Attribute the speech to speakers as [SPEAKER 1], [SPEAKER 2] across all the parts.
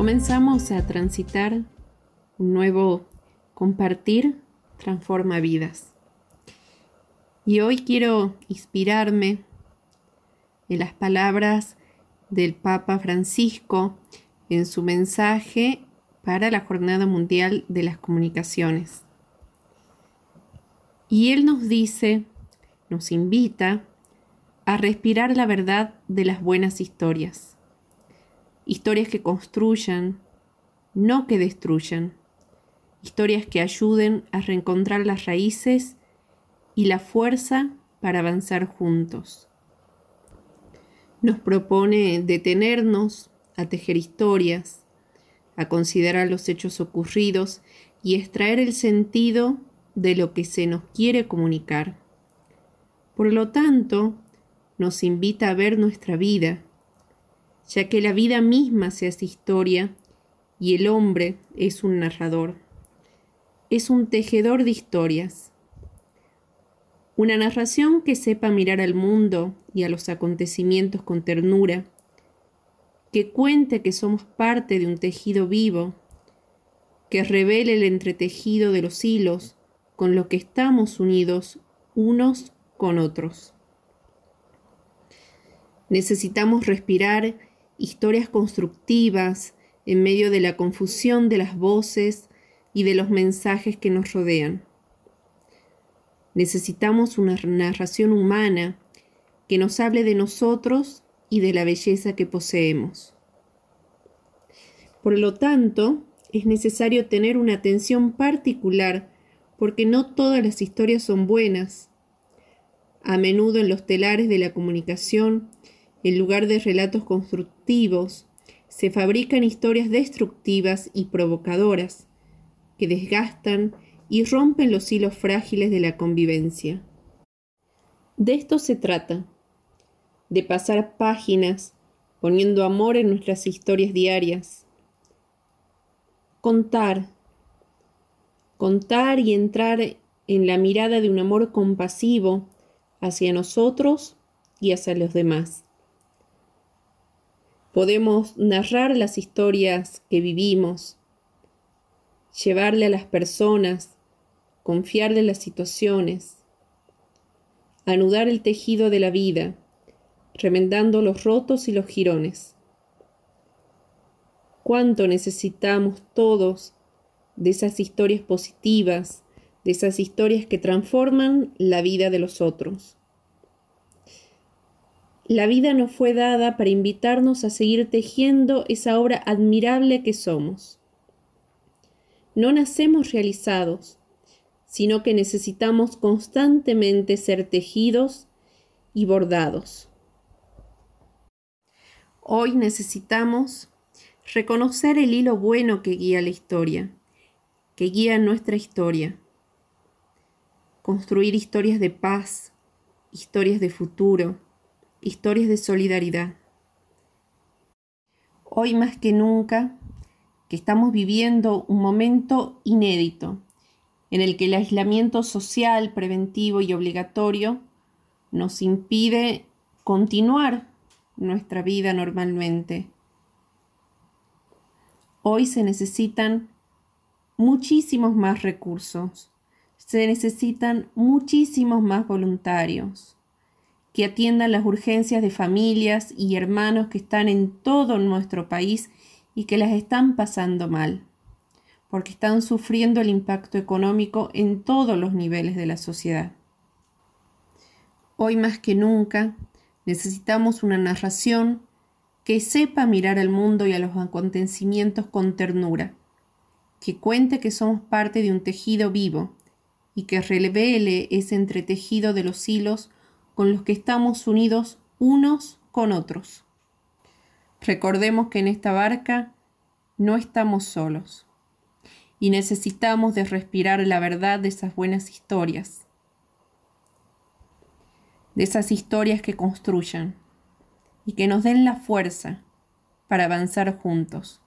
[SPEAKER 1] comenzamos a transitar un nuevo compartir transforma vidas. Y hoy quiero inspirarme en las palabras del Papa Francisco en su mensaje para la Jornada Mundial de las Comunicaciones. Y él nos dice, nos invita a respirar la verdad de las buenas historias. Historias que construyan, no que destruyan. Historias que ayuden a reencontrar las raíces y la fuerza para avanzar juntos. Nos propone detenernos a tejer historias, a considerar los hechos ocurridos y extraer el sentido de lo que se nos quiere comunicar. Por lo tanto, nos invita a ver nuestra vida, ya que la vida misma se hace historia y el hombre es un narrador. Es un tejedor de historias. Una narración que sepa mirar al mundo y a los acontecimientos con ternura, que cuente que somos parte de un tejido vivo, que revele el entretejido de los hilos con lo que estamos unidos unos con otros. Necesitamos respirar historias constructivas en medio de la confusión de las voces y de los mensajes que nos rodean. Necesitamos una narración humana que nos hable de nosotros y de la belleza que poseemos. Por lo tanto, es necesario tener una atención particular porque no todas las historias son buenas. A menudo en los telares de la comunicación en lugar de relatos constructivos, se fabrican historias destructivas y provocadoras, que desgastan y rompen los hilos frágiles de la convivencia. De esto se trata, de pasar páginas poniendo amor en nuestras historias diarias. Contar, contar y entrar en la mirada de un amor compasivo hacia nosotros y hacia los demás. Podemos narrar las historias que vivimos, llevarle a las personas, confiarle las situaciones, anudar el tejido de la vida, remendando los rotos y los jirones. ¿Cuánto necesitamos todos de esas historias positivas, de esas historias que transforman la vida de los otros? La vida nos fue dada para invitarnos a seguir tejiendo esa obra admirable que somos. No nacemos realizados, sino que necesitamos constantemente ser tejidos y bordados. Hoy necesitamos reconocer el hilo bueno que guía la historia, que guía nuestra historia. Construir historias de paz, historias de futuro, historias de solidaridad. Hoy más que nunca, que estamos viviendo un momento inédito en el que el aislamiento social, preventivo y obligatorio nos impide continuar nuestra vida normalmente. Hoy se necesitan muchísimos más recursos, se necesitan muchísimos más voluntarios que atiendan las urgencias de familias y hermanos que están en todo nuestro país y que las están pasando mal, porque están sufriendo el impacto económico en todos los niveles de la sociedad. Hoy más que nunca necesitamos una narración que sepa mirar al mundo y a los acontecimientos con ternura, que cuente que somos parte de un tejido vivo y que revele ese entretejido de los hilos con los que estamos unidos unos con otros. Recordemos que en esta barca no estamos solos y necesitamos de respirar la verdad de esas buenas historias, de esas historias que construyan y que nos den la fuerza para avanzar juntos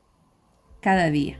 [SPEAKER 1] cada día.